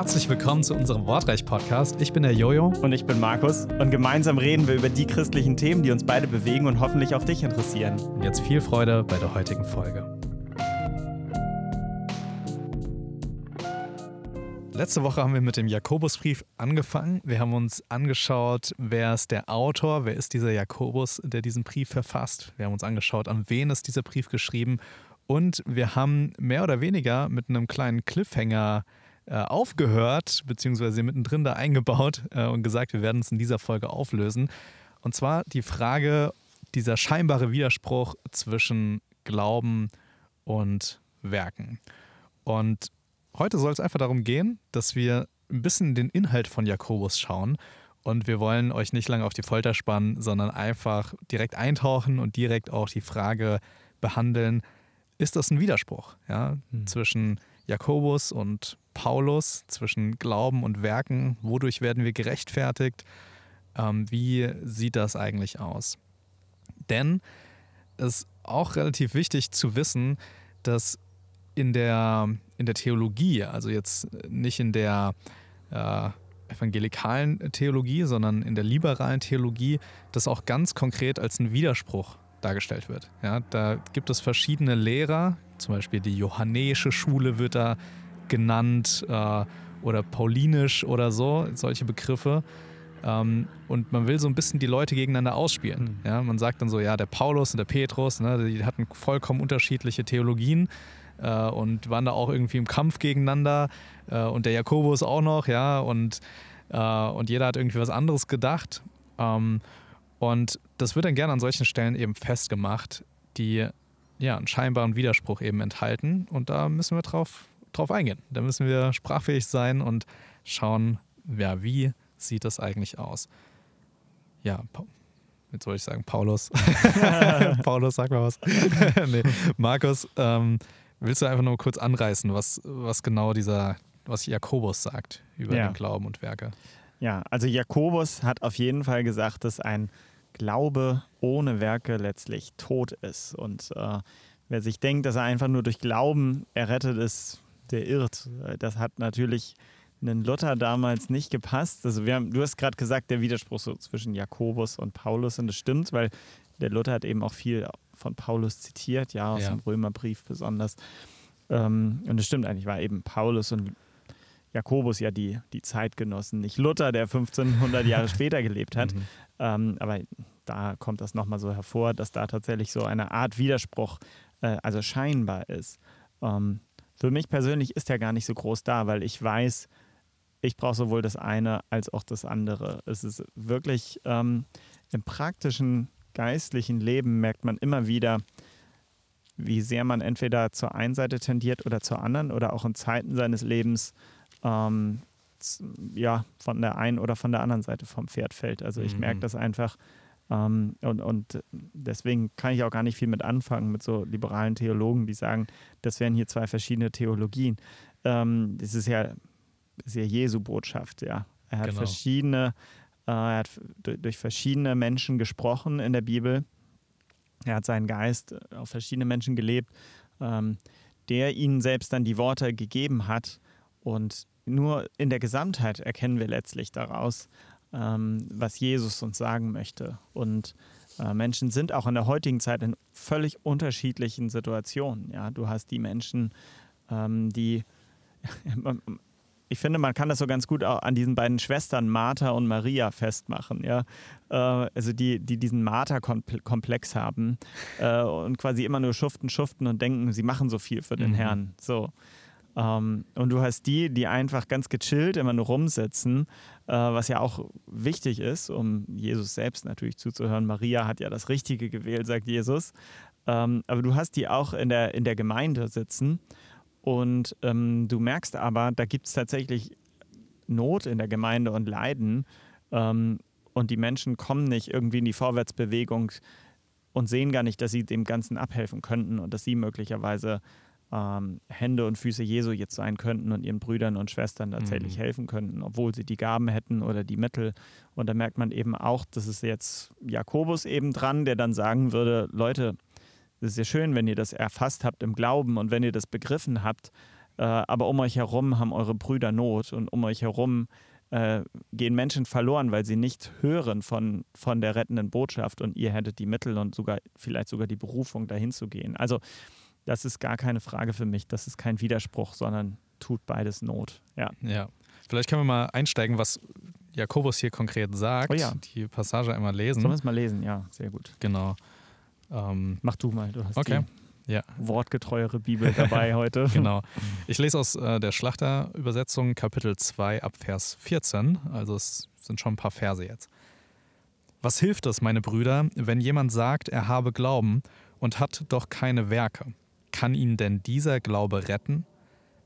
Herzlich willkommen zu unserem Wortreich-Podcast. Ich bin der Jojo. Und ich bin Markus. Und gemeinsam reden wir über die christlichen Themen, die uns beide bewegen und hoffentlich auch dich interessieren. Und jetzt viel Freude bei der heutigen Folge. Letzte Woche haben wir mit dem Jakobusbrief angefangen. Wir haben uns angeschaut, wer ist der Autor, wer ist dieser Jakobus, der diesen Brief verfasst. Wir haben uns angeschaut, an wen ist dieser Brief geschrieben. Und wir haben mehr oder weniger mit einem kleinen Cliffhanger äh, aufgehört, beziehungsweise mittendrin da eingebaut äh, und gesagt, wir werden es in dieser Folge auflösen. Und zwar die Frage, dieser scheinbare Widerspruch zwischen Glauben und Werken. Und heute soll es einfach darum gehen, dass wir ein bisschen den Inhalt von Jakobus schauen. Und wir wollen euch nicht lange auf die Folter spannen, sondern einfach direkt eintauchen und direkt auch die Frage behandeln, ist das ein Widerspruch ja, mhm. zwischen Jakobus und Paulus, zwischen Glauben und Werken? Wodurch werden wir gerechtfertigt? Ähm, wie sieht das eigentlich aus? Denn es ist auch relativ wichtig zu wissen, dass in der, in der Theologie, also jetzt nicht in der äh, evangelikalen Theologie, sondern in der liberalen Theologie, das auch ganz konkret als ein Widerspruch dargestellt wird. Ja, da gibt es verschiedene Lehrer, zum Beispiel die johannäische Schule wird da genannt äh, oder paulinisch oder so, solche Begriffe. Ähm, und man will so ein bisschen die Leute gegeneinander ausspielen. Mhm. Ja, man sagt dann so, ja, der Paulus und der Petrus, ne, die hatten vollkommen unterschiedliche Theologien äh, und waren da auch irgendwie im Kampf gegeneinander. Äh, und der Jakobus auch noch, ja, und, äh, und jeder hat irgendwie was anderes gedacht. Ähm, und das wird dann gerne an solchen Stellen eben festgemacht, die ja einen scheinbaren Widerspruch eben enthalten. Und da müssen wir drauf, drauf eingehen. Da müssen wir sprachfähig sein und schauen, ja, wie sieht das eigentlich aus? Ja, jetzt wollte ich sagen, Paulus. Paulus, sag mal was. nee, Markus, ähm, willst du einfach nur kurz anreißen, was, was genau dieser, was Jakobus sagt über ja. den Glauben und Werke? Ja, also Jakobus hat auf jeden Fall gesagt, dass ein Glaube ohne Werke letztlich tot ist. Und äh, wer sich denkt, dass er einfach nur durch Glauben errettet ist, der irrt. Das hat natürlich einen Luther damals nicht gepasst. Also wir haben, du hast gerade gesagt, der Widerspruch so zwischen Jakobus und Paulus und das stimmt, weil der Luther hat eben auch viel von Paulus zitiert, ja, aus ja. dem Römerbrief besonders. Ähm, und es stimmt eigentlich, war eben Paulus und Jakobus ja die, die Zeitgenossen, nicht Luther, der 1500 Jahre später gelebt hat. Mhm. Ähm, aber da kommt das nochmal so hervor, dass da tatsächlich so eine Art Widerspruch, äh, also scheinbar ist. Ähm, für mich persönlich ist der gar nicht so groß da, weil ich weiß, ich brauche sowohl das eine als auch das andere. Es ist wirklich ähm, im praktischen geistlichen Leben merkt man immer wieder, wie sehr man entweder zur einen Seite tendiert oder zur anderen oder auch in Zeiten seines Lebens ähm, ja, von der einen oder von der anderen Seite vom Pferd fällt. Also ich mhm. merke das einfach. Ähm, und, und deswegen kann ich auch gar nicht viel mit anfangen, mit so liberalen Theologen, die sagen, das wären hier zwei verschiedene Theologien. Ähm, das ist ja, ist ja Jesu Botschaft, ja. Er hat genau. verschiedene, äh, er hat durch verschiedene Menschen gesprochen in der Bibel. Er hat seinen Geist auf verschiedene Menschen gelebt, ähm, der ihnen selbst dann die Worte gegeben hat. Und nur in der Gesamtheit erkennen wir letztlich daraus, ähm, was Jesus uns sagen möchte. Und äh, Menschen sind auch in der heutigen Zeit in völlig unterschiedlichen Situationen. Ja, du hast die Menschen, ähm, die ich finde, man kann das so ganz gut auch an diesen beiden Schwestern Martha und Maria festmachen, ja. Äh, also die, die diesen Martha-Komplex haben äh, und quasi immer nur schuften, schuften und denken, sie machen so viel für den mhm. Herrn. So. Ähm, und du hast die, die einfach ganz gechillt immer nur rumsitzen, äh, was ja auch wichtig ist, um Jesus selbst natürlich zuzuhören. Maria hat ja das Richtige gewählt, sagt Jesus. Ähm, aber du hast die auch in der, in der Gemeinde sitzen und ähm, du merkst aber, da gibt es tatsächlich Not in der Gemeinde und Leiden. Und die Menschen kommen nicht irgendwie in die Vorwärtsbewegung und sehen gar nicht, dass sie dem Ganzen abhelfen könnten und dass sie möglicherweise ähm, Hände und Füße Jesu jetzt sein könnten und ihren Brüdern und Schwestern tatsächlich mhm. helfen könnten, obwohl sie die Gaben hätten oder die Mittel. Und da merkt man eben auch, das ist jetzt Jakobus eben dran, der dann sagen würde, Leute, es ist ja schön, wenn ihr das erfasst habt im Glauben und wenn ihr das begriffen habt, äh, aber um euch herum haben eure Brüder Not und um euch herum äh, gehen Menschen verloren, weil sie nicht hören von, von der rettenden Botschaft und ihr hättet die Mittel und sogar vielleicht sogar die Berufung, dahin zu gehen. Also das ist gar keine Frage für mich, das ist kein Widerspruch, sondern tut beides Not. Ja. Ja. Vielleicht können wir mal einsteigen, was Jakobus hier konkret sagt. Oh ja. Die Passage einmal lesen. Sollen wir es mal lesen? Ja, sehr gut. Genau. Ähm, Mach du mal, du hast okay. Ja. wortgetreuere Bibel dabei heute. Genau. Ich lese aus äh, der Schlachterübersetzung Kapitel 2 ab Vers 14. Also es sind schon ein paar Verse jetzt. Was hilft es, meine Brüder, wenn jemand sagt, er habe Glauben und hat doch keine Werke? Kann ihn denn dieser Glaube retten?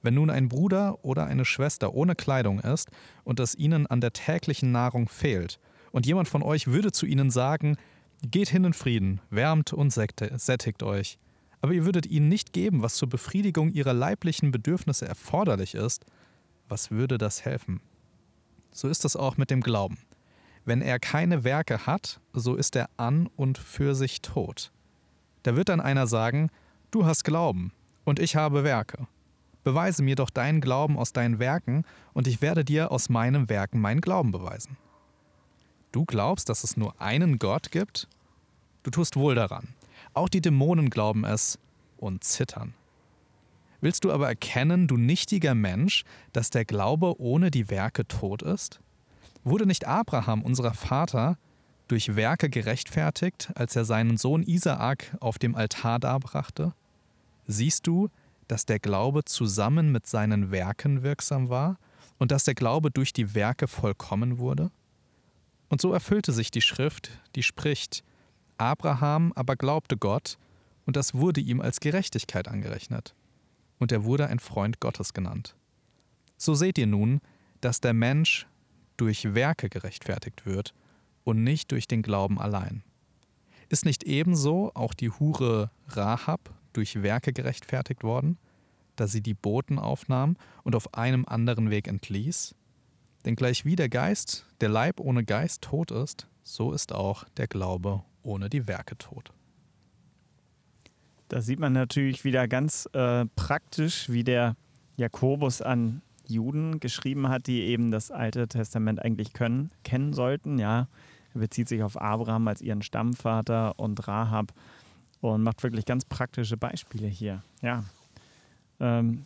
Wenn nun ein Bruder oder eine Schwester ohne Kleidung ist und es ihnen an der täglichen Nahrung fehlt, und jemand von euch würde zu ihnen sagen, geht hin in Frieden, wärmt und sättigt euch, aber ihr würdet ihnen nicht geben, was zur Befriedigung ihrer leiblichen Bedürfnisse erforderlich ist, was würde das helfen? So ist es auch mit dem Glauben. Wenn er keine Werke hat, so ist er an und für sich tot. Da wird dann einer sagen, du hast Glauben und ich habe Werke. Beweise mir doch deinen Glauben aus deinen Werken, und ich werde dir aus meinen Werken meinen Glauben beweisen. Du glaubst, dass es nur einen Gott gibt? Du tust wohl daran. Auch die Dämonen glauben es und zittern. Willst du aber erkennen, du nichtiger Mensch, dass der Glaube ohne die Werke tot ist? Wurde nicht Abraham, unser Vater, durch Werke gerechtfertigt, als er seinen Sohn Isaak auf dem Altar darbrachte? Siehst du, dass der Glaube zusammen mit seinen Werken wirksam war und dass der Glaube durch die Werke vollkommen wurde? Und so erfüllte sich die Schrift, die spricht, Abraham aber glaubte Gott, und das wurde ihm als Gerechtigkeit angerechnet. Und er wurde ein Freund Gottes genannt. So seht ihr nun, dass der Mensch durch Werke gerechtfertigt wird und nicht durch den Glauben allein. Ist nicht ebenso auch die Hure Rahab durch Werke gerechtfertigt worden, da sie die Boten aufnahm und auf einem anderen Weg entließ? Denn gleich wie der Geist, der Leib ohne Geist tot ist, so ist auch der Glaube ohne die Werke tot. Da sieht man natürlich wieder ganz äh, praktisch, wie der Jakobus an Juden geschrieben hat, die eben das Alte Testament eigentlich können, kennen sollten. Ja, er bezieht sich auf Abraham als ihren Stammvater und Rahab und macht wirklich ganz praktische Beispiele hier. Ja. Ähm,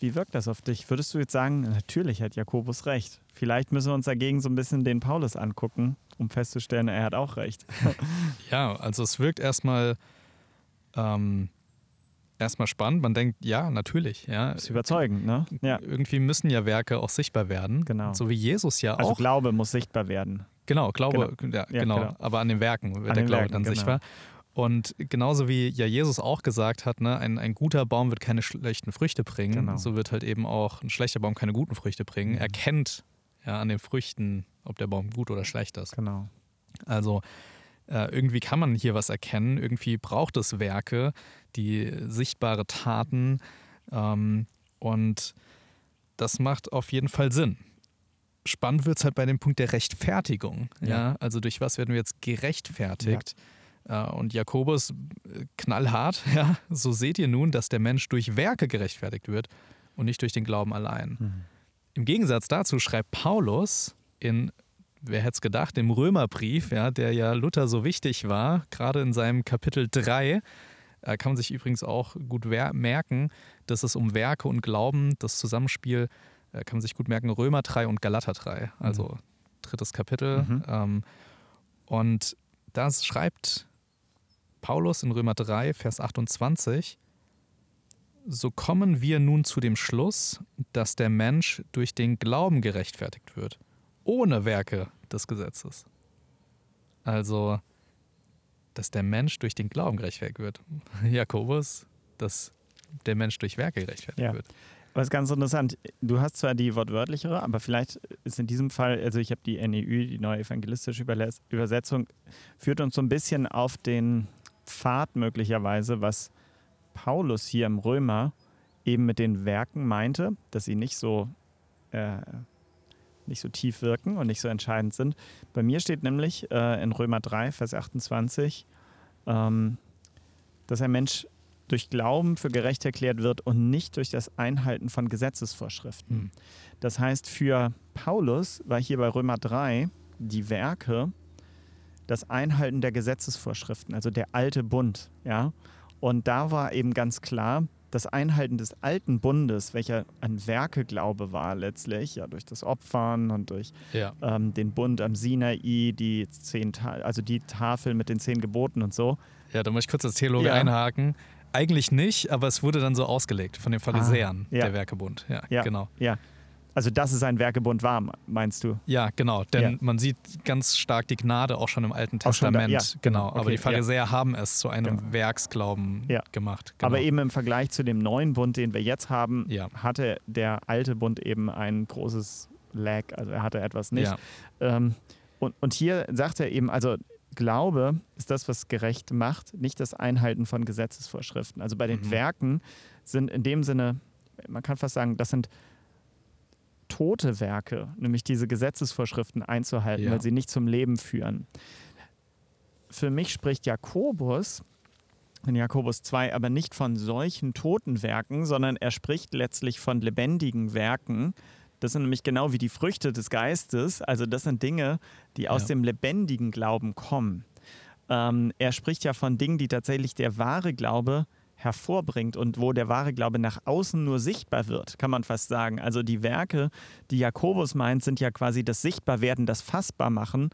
wie wirkt das auf dich? Würdest du jetzt sagen, natürlich hat Jakobus recht. Vielleicht müssen wir uns dagegen so ein bisschen den Paulus angucken, um festzustellen, er hat auch recht. Ja, also es wirkt erstmal ähm, erstmal spannend. Man denkt, ja, natürlich. Ja. ist überzeugend, ne? Ja. Irgendwie müssen ja Werke auch sichtbar werden. Genau. So wie Jesus ja Also auch. Glaube muss sichtbar werden. Genau, Glaube, Ja, Ja, genau. genau. Aber an den Werken wird An der Glaube Werken, dann genau. sichtbar. Und genauso wie ja Jesus auch gesagt hat, ne, ein, ein guter Baum wird keine schlechten Früchte bringen, Genau. so wird halt eben auch ein schlechter Baum keine guten Früchte bringen. Mhm. Er kennt ja an den Früchten, ob der Baum gut oder schlecht ist. Genau. Also äh, irgendwie kann man hier was erkennen, irgendwie braucht es Werke, die sichtbare Taten ähm, und das macht auf jeden Fall Sinn. Spannend wird es halt bei dem Punkt der Rechtfertigung. Ja. Ja. Also durch was werden wir jetzt gerechtfertigt? Äh, Und Jakobus äh, knallhart, ja, so seht ihr nun, dass der Mensch durch Werke gerechtfertigt wird und nicht durch den Glauben allein. Mhm. Im Gegensatz dazu schreibt Paulus in, wer hätte es gedacht, im Römerbrief, ja, der ja Luther so wichtig war, gerade in seinem Kapitel 3, äh, kann man sich übrigens auch gut merken, dass es um Werke und Glauben, das Zusammenspiel, äh, kann man sich gut merken, Römer 3 und Galater 3, also drittes Kapitel. Mhm. Ähm, und da schreibt Paulus in Römer 3, Vers 28, so kommen wir nun zu dem Schluss, dass der Mensch durch den Glauben gerechtfertigt wird, ohne Werke des Gesetzes. Also, dass der Mensch durch den Glauben gerechtfertigt wird. Jakobus, dass der Mensch durch Werke gerechtfertigt Ja. wird. Aber es ist ganz interessant. Du hast zwar die wortwörtlichere, aber vielleicht ist in diesem Fall, also ich habe die NEÜ, die neue evangelistische Übersetzung, führt uns so ein bisschen auf den Pfad möglicherweise, was Paulus hier im Römer eben mit den Werken meinte, dass sie nicht so, äh, nicht so tief wirken und nicht so entscheidend sind. Bei mir steht nämlich äh, in Römer 3, Vers 28, ähm, dass ein Mensch durch Glauben für gerecht erklärt wird und nicht durch das Einhalten von Gesetzesvorschriften. Hm. Das heißt, für Paulus war hier bei Römer 3 die Werke das Einhalten der Gesetzesvorschriften, also der alte Bund. Ja? Und da war eben ganz klar, das Einhalten des alten Bundes, welcher an Werkeglaube war letztlich, ja durch das Opfern und durch Ja. ähm, den Bund am Sinai, die zehn, Ta also die Tafel mit den zehn Geboten und so. Ja, da muss ich kurz als Theologe Ja. einhaken. Eigentlich nicht, aber es wurde dann so ausgelegt von den Pharisäern, Ah, ja. der Werkebund. Ja, Ja. genau. Ja. Also dass es ein Werkebund war, meinst du? Ja, genau. Denn Ja. man sieht ganz stark die Gnade auch schon im Alten schon da, Testament. ja. Genau. Aber Okay, die Pharisäer haben es zu einem Genau. Werksglauben Ja. gemacht. Genau. Aber eben im Vergleich zu dem neuen Bund, den wir jetzt haben, Ja. hatte der alte Bund eben ein großes Lag, also er hatte etwas nicht. Ja. Ähm, und, und hier sagt er eben, also Glaube ist das, was gerecht macht, nicht das Einhalten von Gesetzesvorschriften. Also bei den Mhm. Werken sind in dem Sinne, man kann fast sagen, das sind tote Werke, nämlich diese Gesetzesvorschriften einzuhalten, Ja. weil sie nicht zum Leben führen. Für mich spricht Jakobus in Jakobus 2 aber nicht von solchen toten Werken, sondern er spricht letztlich von lebendigen Werken. Das sind nämlich genau wie die Früchte des Geistes. Also das sind Dinge, die aus Ja. dem lebendigen Glauben kommen. Ähm, er spricht ja von Dingen, die tatsächlich der wahre Glaube hervorbringt und wo der wahre Glaube nach außen nur sichtbar wird, kann man fast sagen. Also die Werke, die Jakobus meint, sind ja quasi das Sichtbarwerden, das Fassbarmachen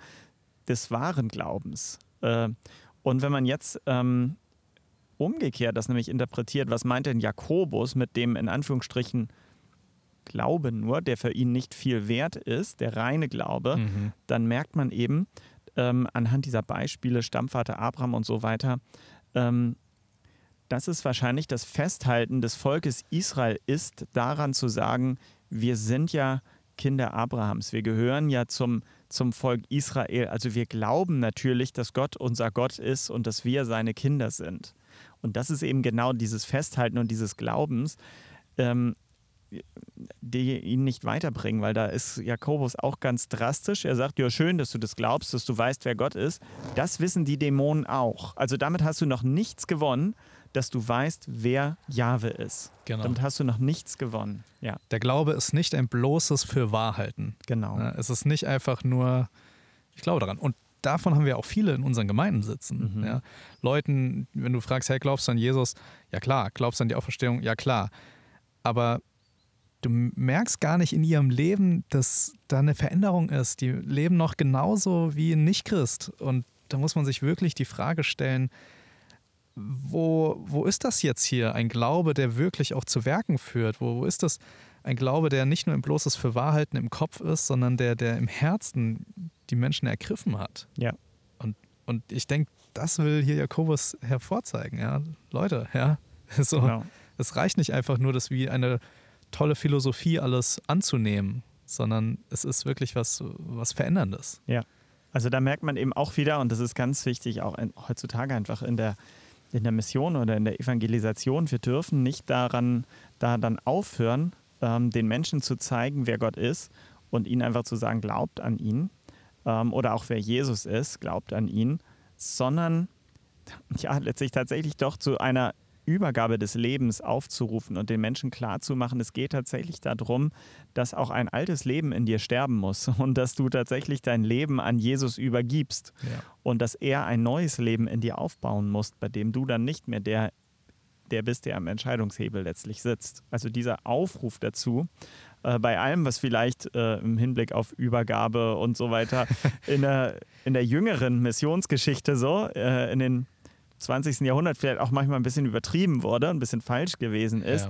des wahren Glaubens. Äh, und wenn man jetzt ähm, umgekehrt das nämlich interpretiert, was meint denn Jakobus mit dem in Anführungsstrichen Glaube nur, der für ihn nicht viel wert ist, der reine Glaube, Mhm. dann merkt man eben ähm, anhand dieser Beispiele, Stammvater Abraham und so weiter, ähm, dass es wahrscheinlich das Festhalten des Volkes Israel ist, daran zu sagen, wir sind ja Kinder Abrahams, wir gehören ja zum, zum Volk Israel. Also wir glauben natürlich, dass Gott unser Gott ist und dass wir seine Kinder sind. Und das ist eben genau dieses Festhalten und dieses Glaubens, ähm, die ihn nicht weiterbringen, weil da ist Jakobus auch ganz drastisch. Er sagt, ja schön, dass du das glaubst, dass du weißt, wer Gott ist. Das wissen die Dämonen auch. Also damit hast du noch nichts gewonnen, dass du weißt, wer Jahwe ist. Genau. Damit hast du noch nichts gewonnen. Ja, Der Glaube ist nicht ein bloßes Fürwahrhalten. genau. Ja, es ist nicht einfach nur, ich glaube daran. Und davon haben wir auch viele in unseren Gemeinden sitzen. Mhm. Ja. Leuten, wenn du fragst, hey, glaubst du an Jesus? Ja klar. Glaubst du an die Auferstehung? Ja klar. Aber du merkst gar nicht in ihrem Leben, dass da eine Veränderung ist. Die leben noch genauso wie ein Nichtchrist. Und da muss man sich wirklich die Frage stellen, wo, wo ist das jetzt hier? Ein Glaube, der wirklich auch zu Werken führt? Wo, wo ist das? Ein Glaube, der nicht nur ein bloßes Fürwahrhalten im Kopf ist, sondern der, der im Herzen die Menschen ergriffen hat. Ja. Und, und ich denke, das will hier Jakobus hervorzeigen. Ja? Leute, ja. So, Genau. Es reicht nicht einfach nur, das wie eine tolle Philosophie alles anzunehmen, sondern es ist wirklich was, was Veränderndes. Also da merkt man eben auch wieder, und das ist ganz wichtig, auch in, heutzutage einfach in der, in der Mission oder in der Evangelisation, wir dürfen nicht daran, da dann aufhören, ähm, den Menschen zu zeigen, wer Gott ist und ihnen einfach zu sagen, glaubt an ihn ähm, oder auch wer Jesus ist, glaubt an ihn, sondern ja, letztlich tatsächlich doch zu einer Übergabe des Lebens aufzurufen und den Menschen klarzumachen, es geht tatsächlich darum, dass auch ein altes Leben in dir sterben muss und dass du tatsächlich dein Leben an Jesus übergibst Ja. und dass er ein neues Leben in dir aufbauen muss, bei dem du dann nicht mehr der, der bist, der am Entscheidungshebel letztlich sitzt. Also dieser Aufruf dazu, äh, bei allem, was vielleicht äh, im Hinblick auf Übergabe und so weiter in der, in der jüngeren Missionsgeschichte so, äh, in den 20. Jahrhundert vielleicht auch manchmal ein bisschen übertrieben wurde, ein bisschen falsch gewesen ist.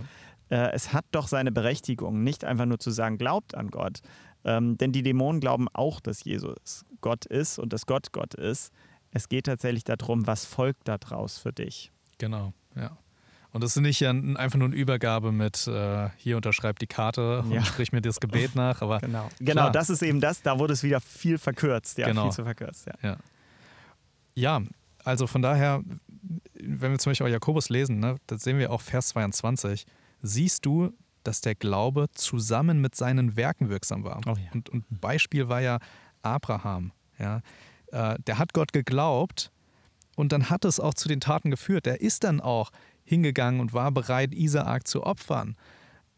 Ja. Äh, es hat doch seine Berechtigung, nicht einfach nur zu sagen, glaubt an Gott. Ähm, denn die Dämonen glauben auch, dass Jesus Gott ist und dass Gott Gott ist. Es geht tatsächlich darum, was folgt daraus für dich. Genau, ja. Und das ist nicht einfach nur eine Übergabe mit äh, hier unterschreib die Karte und Ja. sprich mir das Gebet nach, aber Genau. Genau, das ist eben das, da wurde es wieder viel verkürzt. Ja, Genau. viel zu verkürzt, ja. Ja. Ja, also von daher, wenn wir zum Beispiel auch Jakobus lesen, ne, da sehen wir auch Vers 22, siehst du, dass der Glaube zusammen mit seinen Werken wirksam war. Oh ja. und, und Beispiel war ja Abraham. Ja. Äh, der hat Gott geglaubt und dann hat es auch zu den Taten geführt. Der ist dann auch hingegangen und war bereit, Isaak zu opfern,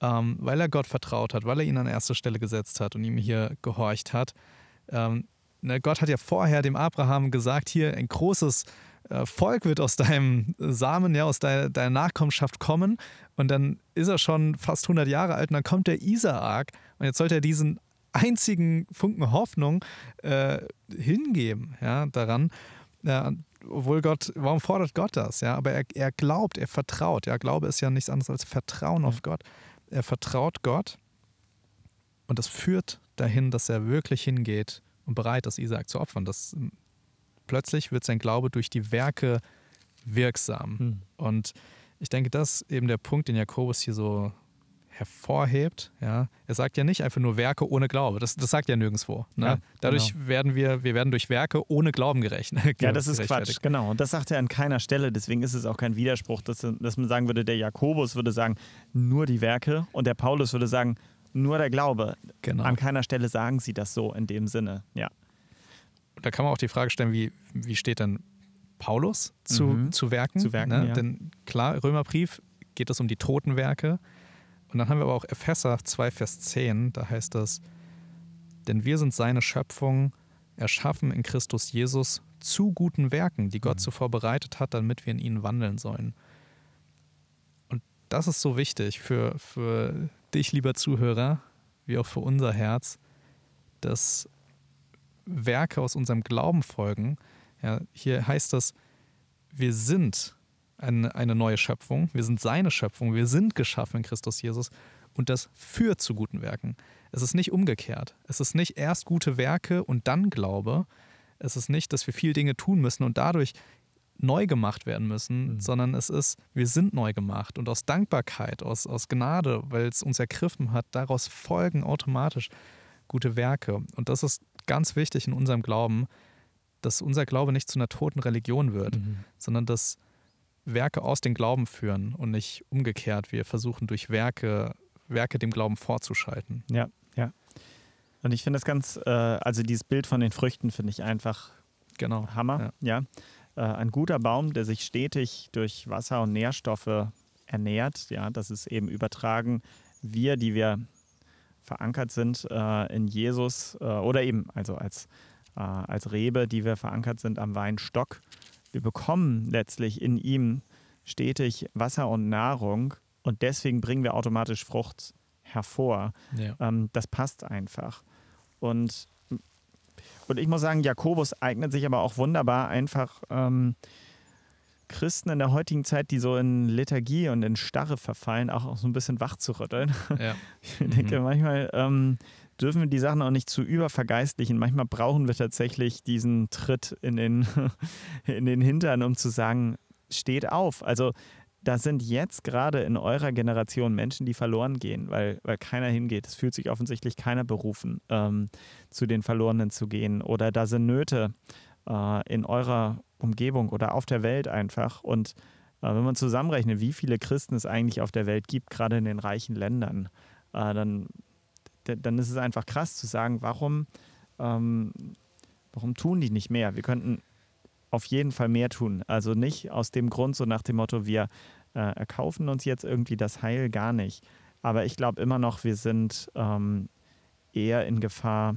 ähm, weil er Gott vertraut hat, weil er ihn an erste Stelle gesetzt hat und ihm hier gehorcht hat. Ähm, ne, Gott hat ja vorher dem Abraham gesagt, hier ein großes äh, Volk wird aus deinem Samen, ja, aus deiner, deiner Nachkommenschaft kommen. Und dann ist er schon fast 100 Jahre alt und dann kommt der Isaak und jetzt sollte er diesen einzigen Funken Hoffnung äh, hingeben, ja, daran. Ja, obwohl Gott, warum fordert Gott das? Ja, aber er, er glaubt, er vertraut. Ja, Glaube ist ja nichts anderes als Vertrauen auf Gott. Er vertraut Gott und das führt dahin, dass er wirklich hingeht und bereit ist, Isaak zu opfern. Das, plötzlich wird sein Glaube durch die Werke wirksam. Hm. Und ich denke, das ist eben der Punkt, den Jakobus hier so hervorhebt. Ja. Er sagt ja nicht einfach nur Werke ohne Glaube. Das, das sagt er nirgendwo. Ne? Ja, Dadurch genau. werden wir, wir werden durch Werke ohne Glauben gerechnet. ja, das ist Quatsch, genau. Und das sagt er an keiner Stelle. Deswegen ist es auch kein Widerspruch, dass, dass man sagen würde, der Jakobus würde sagen, nur die Werke und der Paulus würde sagen, nur der Glaube. Genau. An keiner Stelle sagen sie das so in dem Sinne. Ja. Da kann man auch die Frage stellen, wie, wie steht denn Paulus zu, mhm. zu Werken? Zu Werken ne? ja. Denn klar, Römerbrief geht es um die Totenwerke. Und dann haben wir aber auch Epheser 2, Vers 10, da heißt es, denn wir sind seine Schöpfung, erschaffen in Christus Jesus zu guten Werken, die Gott mhm. zuvor bereitet hat, damit wir in ihnen wandeln sollen. Und das ist so wichtig für, für dich, lieber Zuhörer, wie auch für unser Herz, dass Werke aus unserem Glauben folgen. Ja, hier heißt es, wir sind eine, eine neue Schöpfung. Wir sind seine Schöpfung. Wir sind geschaffen in Christus Jesus. Und das führt zu guten Werken. Es ist nicht umgekehrt. Es ist nicht erst gute Werke und dann Glaube. Es ist nicht, dass wir viel Dinge tun müssen und dadurch neu gemacht werden müssen, mhm. sondern es ist, wir sind neu gemacht. Und aus Dankbarkeit, aus, aus Gnade, weil es uns ergriffen hat, daraus folgen automatisch gute Werke. Und das ist ganz wichtig in unserem Glauben, dass unser Glaube nicht zu einer toten Religion wird, mhm. sondern dass Werke aus dem Glauben führen und nicht umgekehrt. Wir versuchen durch Werke, Werke dem Glauben vorzuschalten. Ja, ja. Und ich finde das ganz, äh, also dieses Bild von den Früchten finde ich einfach genau. Hammer. Ja. ja. Äh, ein guter Baum, der sich stetig durch Wasser und Nährstoffe ernährt, ja, das ist eben übertragen. Wir, die wir verankert sind äh, in Jesus äh, oder eben also als, äh, als Rebe, die wir verankert sind am Weinstock, wir bekommen letztlich in ihm stetig Wasser und Nahrung und deswegen bringen wir automatisch Frucht hervor. Ja. Ähm, das passt einfach. Und, und ich muss sagen, Jakobus eignet sich aber auch wunderbar einfach ähm, Christen in der heutigen Zeit, die so in Lethargie und in Starre verfallen, auch so ein bisschen wach zu rütteln. Ja. Ich denke, mhm. manchmal ähm, dürfen wir die Sachen auch nicht zu übervergeistlichen. Manchmal brauchen wir tatsächlich diesen Tritt in den, in den Hintern, um zu sagen, steht auf. Also da sind jetzt gerade in eurer Generation Menschen, die verloren gehen, weil, weil keiner hingeht. Es fühlt sich offensichtlich keiner berufen, ähm, zu den Verlorenen zu gehen. Oder da sind Nöte äh, in eurer Umgebung oder auf der Welt einfach. Und äh, wenn man zusammenrechnet, wie viele Christen es eigentlich auf der Welt gibt, gerade in den reichen Ländern, äh, dann dann ist es einfach krass zu sagen, warum, ähm, warum tun die nicht mehr? Wir könnten auf jeden Fall mehr tun. Also nicht aus dem Grund, so nach dem Motto, wir äh, erkaufen uns jetzt irgendwie das Heil gar nicht. Aber ich glaube immer noch, wir sind ähm, eher in Gefahr,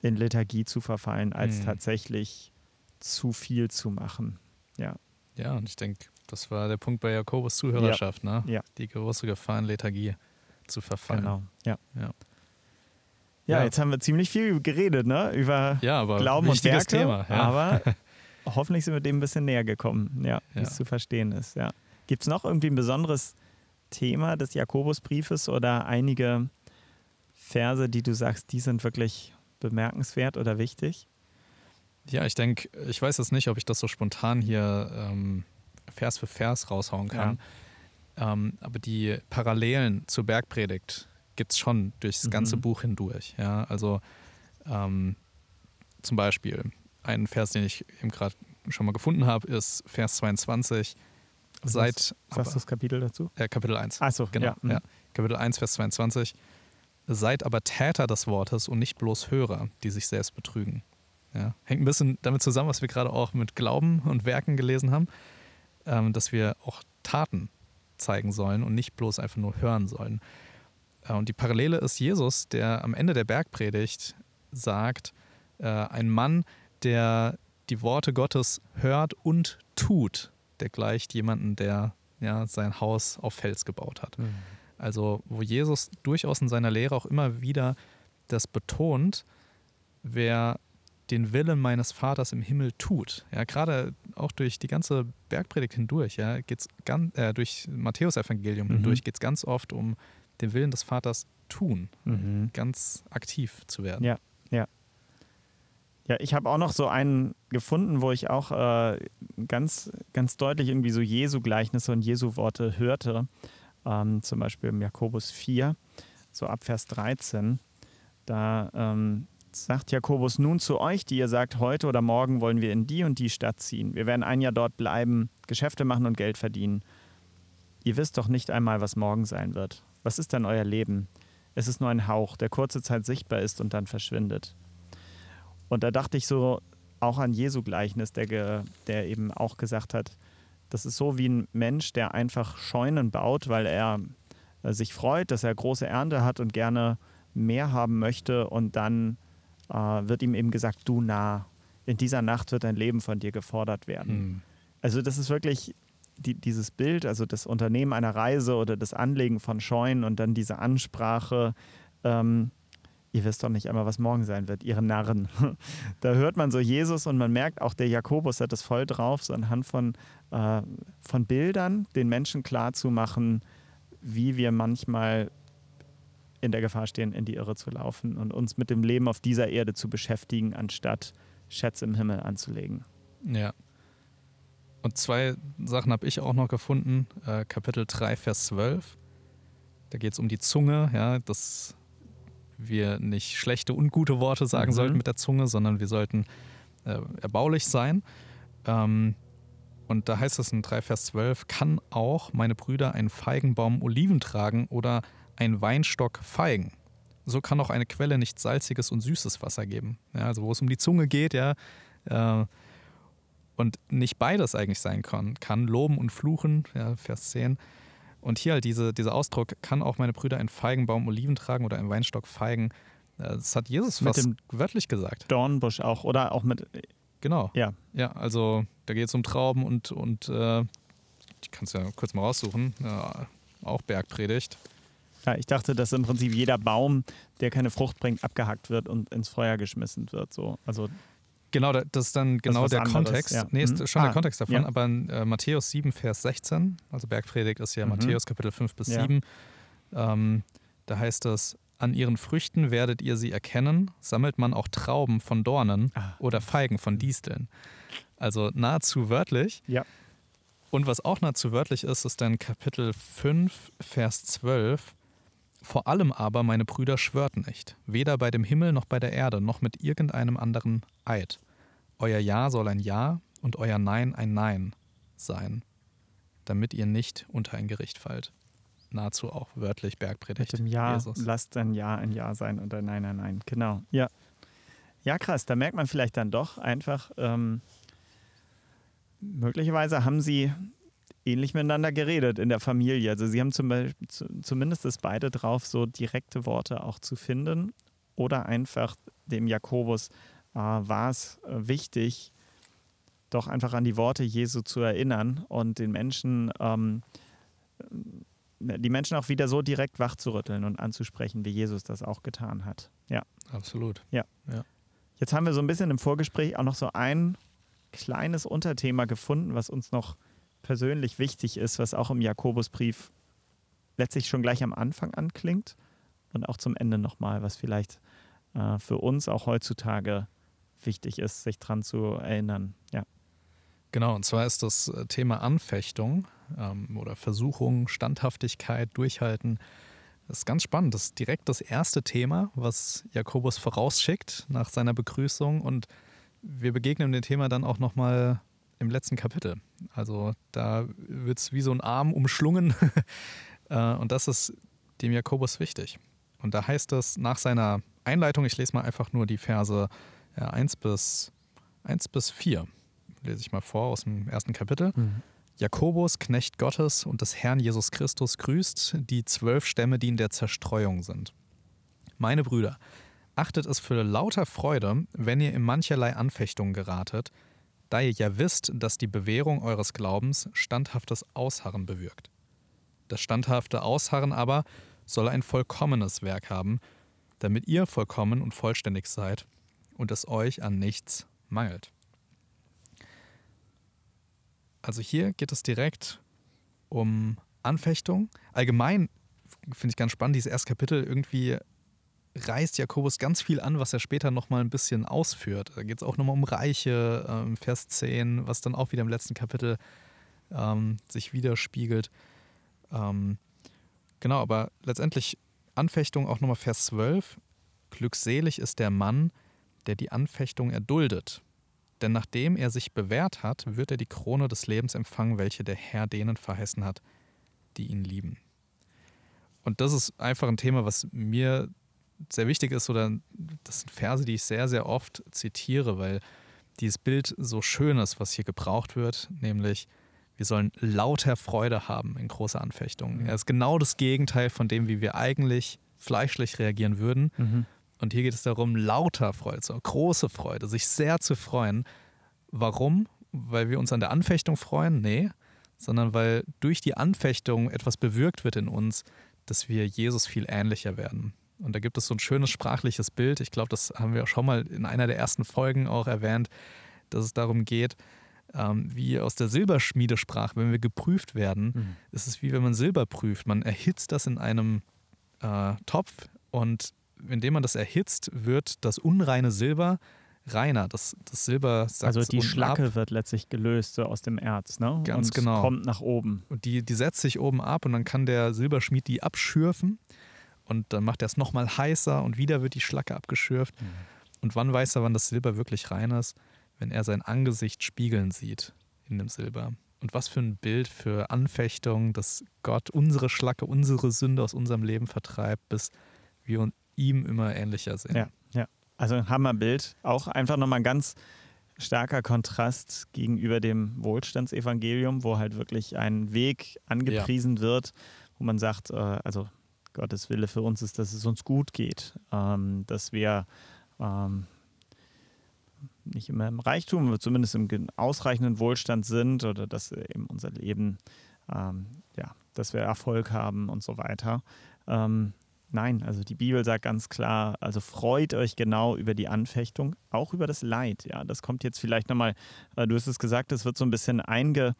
in Lethargie zu verfallen, als mhm. tatsächlich zu viel zu machen. Ja. Ja, und ich denke, das war der Punkt bei Jakobus Zuhörerschaft, ja. ne? Ja. Die große Gefahr in Lethargie zu verfallen. Genau, ja. ja. Ja, jetzt haben wir ziemlich viel geredet, ne? Über ja, Glauben und Werke, Thema, ja. aber hoffentlich sind wir dem ein bisschen näher gekommen, ja, wie es zu verstehen ist. Ja. Gibt es noch irgendwie ein besonderes Thema des Jakobusbriefes oder einige Verse, die du sagst, die sind wirklich bemerkenswert oder wichtig? Ja, ich denke, ich weiß jetzt nicht, ob ich das so spontan hier ähm, Vers für Vers raushauen kann. Ja. Ähm, aber die Parallelen zur Bergpredigt gibt es schon durchs ganze mhm. Buch hindurch. Ja? Also ähm, zum Beispiel ein Vers, den ich eben gerade schon mal gefunden habe, ist Vers 22. Was Seit, ist, was ist das Kapitel dazu? Äh, Kapitel 1. Achso, genau. Ja. ja. Mhm. Kapitel 1, Vers 22. Seid aber Täter des Wortes und nicht bloß Hörer, die sich selbst betrügen. Ja. Hängt ein bisschen damit zusammen, was wir gerade auch mit Glauben und Werken gelesen haben. ähm, dass wir auch Taten zeigen sollen und nicht bloß einfach nur hören sollen. Äh, und die Parallele ist Jesus, der am Ende der Bergpredigt sagt, äh, ein Mann, der die Worte Gottes hört und tut, der gleicht jemanden, der ja, sein Haus auf Fels gebaut hat. Mhm. Also wo Jesus durchaus in seiner Lehre auch immer wieder das betont, wer den Willen meines Vaters im Himmel tut. Ja, gerade auch durch die ganze Bergpredigt hindurch, ja, geht's ganz, äh, durch Matthäus-Evangelium mhm. hindurch geht es ganz oft um den Willen des Vaters tun, mhm. ganz aktiv zu werden. Ja, ja. Ja, ich habe auch noch so einen gefunden, wo ich auch äh, ganz, ganz deutlich irgendwie so Jesu-Gleichnisse und Jesu-Worte hörte. Ähm, zum Beispiel im Jakobus 4, so ab Vers 13. Da ähm, sagt Jakobus nun zu euch, die ihr sagt, heute oder morgen wollen wir in die und die Stadt ziehen. Wir werden ein Jahr dort bleiben, Geschäfte machen und Geld verdienen. Ihr wisst doch nicht einmal, was morgen sein wird. Was ist denn euer Leben? Es ist nur ein Hauch, der kurze Zeit sichtbar ist und dann verschwindet. Und da dachte ich so auch an Jesu Gleichnis, der, der eben auch gesagt hat, das ist so wie ein Mensch, der einfach Scheunen baut, weil er äh, sich freut, dass er große Ernte hat und gerne mehr haben möchte und dann äh, wird ihm eben gesagt, du nah, in dieser Nacht wird dein Leben von dir gefordert werden. Mhm. Also das ist wirklich die, dieses Bild, also das Unternehmen einer Reise oder das Anlegen von Scheunen und dann diese Ansprache, ähm, ihr wisst doch nicht einmal, was morgen sein wird, ihre Narren. da hört man so Jesus und man merkt auch, der Jakobus hat das voll drauf, so anhand von, äh, von Bildern den Menschen klarzumachen, wie wir manchmal in der Gefahr stehen, in die Irre zu laufen und uns mit dem Leben auf dieser Erde zu beschäftigen, anstatt Schätze im Himmel anzulegen. Ja. Und zwei Sachen habe ich auch noch gefunden. Äh, Kapitel 3, Vers 12. Da geht es um die Zunge, ja, dass wir nicht schlechte und gute Worte sagen mhm. sollten mit der Zunge, sondern wir sollten äh, erbaulich sein. Ähm, und da heißt es in 3, Vers 12, kann auch meine Brüder einen Feigenbaum Oliven tragen oder ein Weinstock Feigen. So kann auch eine Quelle nicht salziges und süßes Wasser geben. Ja, also wo es um die Zunge geht, ja, äh, und nicht beides eigentlich sein kann, kann loben und fluchen, ja, Vers 10. Und hier halt diese, dieser Ausdruck, kann auch meine Brüder einen Feigenbaum Oliven tragen oder einen Weinstock Feigen. Äh, das hat Jesus mit fast wörtlich gesagt. Dornbusch auch oder auch mit. Genau. Ja. Ja, also da geht es um Trauben und, und äh, ich kann es ja kurz mal raussuchen, ja, auch Bergpredigt. Ja, ich dachte, dass im Prinzip jeder Baum, der keine Frucht bringt, abgehackt wird und ins Feuer geschmissen wird. So. Also Genau, das ist dann genau ist der anderes, Kontext. Ja. Nee, ist mhm. schon ah, der Kontext davon, ja. aber in äh, Matthäus 7, Vers 16, also Bergpredigt ist ja mhm. Matthäus Kapitel 5 bis ja. 7, ähm, da heißt es, an ihren Früchten werdet ihr sie erkennen, sammelt man auch Trauben von Dornen ah. oder Feigen von Disteln. Also nahezu wörtlich. Ja. Und was auch nahezu wörtlich ist, ist dann Kapitel 5, Vers 12. Vor allem aber, meine Brüder, schwört nicht, weder bei dem Himmel noch bei der Erde, noch mit irgendeinem anderen Eid. Euer Ja soll ein Ja und euer Nein ein Nein sein, damit ihr nicht unter ein Gericht fallt. Nahezu auch wörtlich Bergpredigt. Mit dem Ja Jesus. lasst ein Ja ein Ja sein und ein Nein ein Nein. Genau. Ja. Ja, krass. Da merkt man vielleicht dann doch einfach, ähm, möglicherweise haben sie ähnlich miteinander geredet in der Familie. Also sie haben zum Beispiel, zumindest das beide drauf, so direkte Worte auch zu finden. Oder einfach dem Jakobus war es äh, wichtig, doch einfach an die Worte Jesu zu erinnern und den Menschen, ähm, äh, die Menschen auch wieder so direkt wachzurütteln und anzusprechen, wie Jesus das auch getan hat. Ja. Absolut. Ja. ja. Jetzt haben wir so ein bisschen im Vorgespräch auch noch so ein kleines Unterthema gefunden, was uns noch persönlich wichtig ist, was auch im Jakobusbrief letztlich schon gleich am Anfang anklingt und auch zum Ende nochmal, was vielleicht äh, für uns auch heutzutage wichtig ist, sich dran zu erinnern. Ja. Genau, und zwar ist das äh, Thema Anfechtung ähm, oder Versuchung, Standhaftigkeit, Durchhalten. Das ist ganz spannend. Das ist direkt das erste Thema, was Jakobus vorausschickt nach seiner Begrüßung. Und wir begegnen dem Thema dann auch nochmal im letzten Kapitel. Also da wird es wie so ein Arm umschlungen äh, und das ist dem Jakobus wichtig. Und da heißt es nach seiner Einleitung, ich lese mal einfach nur die Verse ja, 1, bis, 1 bis 4, lese ich mal vor aus dem ersten Kapitel. Mhm. Jakobus, Knecht Gottes und des Herrn Jesus Christus grüßt die zwölf Stämme, die in der Zerstreuung sind. Meine Brüder, achtet es für lauter Freude, wenn ihr in mancherlei Anfechtungen geratet, da ihr ja wisst, dass die Bewährung eures Glaubens standhaftes Ausharren bewirkt. Das standhafte Ausharren aber soll ein vollkommenes Werk haben, damit ihr vollkommen und vollständig seid und es euch an nichts mangelt. Also hier geht es direkt um Anfechtung. Allgemein finde ich ganz spannend, dieses erste Kapitel irgendwie reißt Jakobus ganz viel an, was er später nochmal ein bisschen ausführt. Da geht es auch nochmal um Reiche, ähm, Vers 10, was dann auch wieder im letzten Kapitel ähm, sich widerspiegelt. Ähm, genau, aber letztendlich Anfechtung auch nochmal Vers 12. Glückselig ist der Mann, der die Anfechtung erduldet. Denn nachdem er sich bewährt hat, wird er die Krone des Lebens empfangen, welche der Herr denen verheißen hat, die ihn lieben. Und das ist einfach ein Thema, was mir sehr wichtig ist, oder das sind Verse, die ich sehr, sehr oft zitiere, weil dieses Bild so schön ist, was hier gebraucht wird, nämlich wir sollen lauter Freude haben in großer Anfechtung. Mhm. Er ist genau das Gegenteil von dem, wie wir eigentlich fleischlich reagieren würden. Mhm. Und hier geht es darum, lauter Freude, so große Freude, sich sehr zu freuen. Warum? Weil wir uns an der Anfechtung freuen? Nee, sondern weil durch die Anfechtung etwas bewirkt wird in uns, dass wir Jesus viel ähnlicher werden. Und da gibt es so ein schönes sprachliches Bild. Ich glaube, das haben wir auch schon mal in einer der ersten Folgen auch erwähnt, dass es darum geht, ähm, wie aus der Silberschmiedesprache, wenn wir geprüft werden, mhm. ist es wie wenn man Silber prüft. Man erhitzt das in einem äh, Topf und indem man das erhitzt, wird das unreine Silber reiner. Das, das Silber sagt Also die Schlacke ab. wird letztlich gelöst so aus dem Erz, ne? Ganz und genau. kommt nach oben. Und die, die setzt sich oben ab und dann kann der Silberschmied die abschürfen und dann macht er es nochmal heißer und wieder wird die Schlacke abgeschürft. Mhm. Und wann weiß er, wann das Silber wirklich rein ist? Wenn er sein Angesicht spiegeln sieht in dem Silber. Und was für ein Bild für Anfechtung, dass Gott unsere Schlacke, unsere Sünde aus unserem Leben vertreibt, bis wir ihm immer ähnlicher sind. Ja, ja. Also ein Hammerbild. Auch einfach nochmal ein ganz starker Kontrast gegenüber dem Wohlstandsevangelium, wo halt wirklich ein Weg angepriesen ja. wird, wo man sagt, äh, also Gottes Wille für uns ist, dass es uns gut geht, ähm, dass wir ähm, nicht immer im Reichtum, aber zumindest im ausreichenden Wohlstand sind oder dass eben unser Leben, ähm, ja, dass wir Erfolg haben und so weiter. Ähm, nein, also die Bibel sagt ganz klar, also freut euch genau über die Anfechtung, auch über das Leid. Ja, das kommt jetzt vielleicht nochmal, äh, du hast es gesagt, es wird so ein bisschen einge,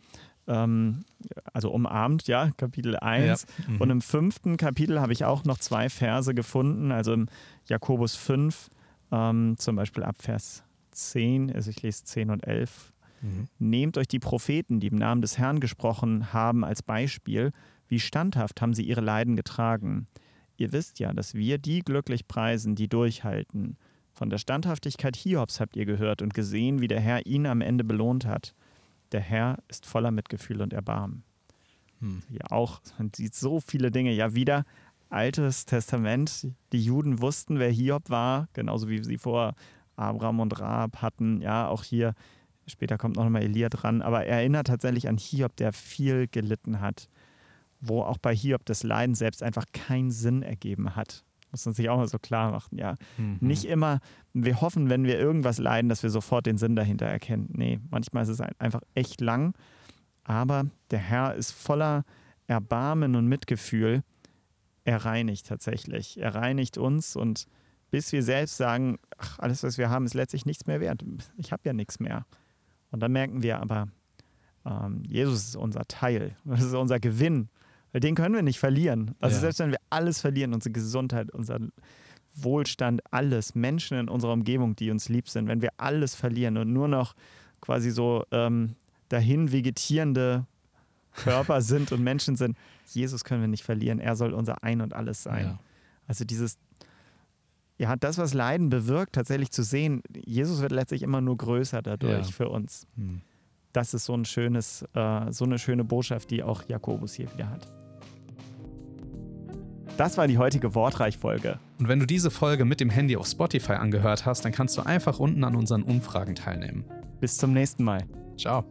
ähm, also umarmt, ja, Kapitel 1. Ja. Mhm. Und im fünften Kapitel habe ich auch noch zwei Verse gefunden, also im Jakobus 5, ähm, zum Beispiel ab Vers 10, also ich lese 10 und 11. Mhm. Nehmt euch die Propheten, die im Namen des Herrn gesprochen haben, als Beispiel. Wie standhaft haben sie ihre Leiden getragen. Ihr wisst ja, dass wir die glücklich preisen, die durchhalten. Von der Standhaftigkeit Hiobs habt ihr gehört und gesehen, wie der Herr ihn am Ende belohnt hat der Herr ist voller Mitgefühl und Erbarmen. Hm. Ja, auch, man sieht so viele Dinge. Ja, wieder Altes Testament. Die Juden wussten, wer Hiob war, genauso wie sie vor Abraham und Rahab hatten. Ja, auch hier, später kommt noch mal Elia dran, aber er erinnert tatsächlich an Hiob, der viel gelitten hat, wo auch bei Hiob das Leiden selbst einfach keinen Sinn ergeben hat. Muss man sich auch mal so klar machen, ja. Mhm. Nicht immer, wir hoffen, wenn wir irgendwas leiden, dass wir sofort den Sinn dahinter erkennen. Nee, manchmal ist es einfach echt lang, aber der Herr ist voller Erbarmen und Mitgefühl. Er reinigt tatsächlich. Er reinigt uns und bis wir selbst sagen, ach, alles, was wir haben, ist letztlich nichts mehr wert. Ich habe ja nichts mehr. Und dann merken wir aber, ähm, Jesus ist unser Teil, das ist unser Gewinn. Weil den können wir nicht verlieren. Also ja. selbst wenn wir alles verlieren, unsere Gesundheit, unser Wohlstand, alles, Menschen in unserer Umgebung, die uns lieb sind, wenn wir alles verlieren und nur noch quasi so ähm, dahin vegetierende Körper sind und Menschen sind, Jesus können wir nicht verlieren. Er soll unser Ein und alles sein. Ja. Also dieses, ja, das, was Leiden bewirkt, tatsächlich zu sehen, Jesus wird letztlich immer nur größer dadurch ja. für uns. Hm. Das ist so ein schönes, äh, so eine schöne Botschaft, die auch Jakobus hier wieder hat. Das war die heutige Wortreich-Folge. Und wenn du diese Folge mit dem Handy auf Spotify angehört hast, dann kannst du einfach unten an unseren Umfragen teilnehmen. Bis zum nächsten Mal. Ciao.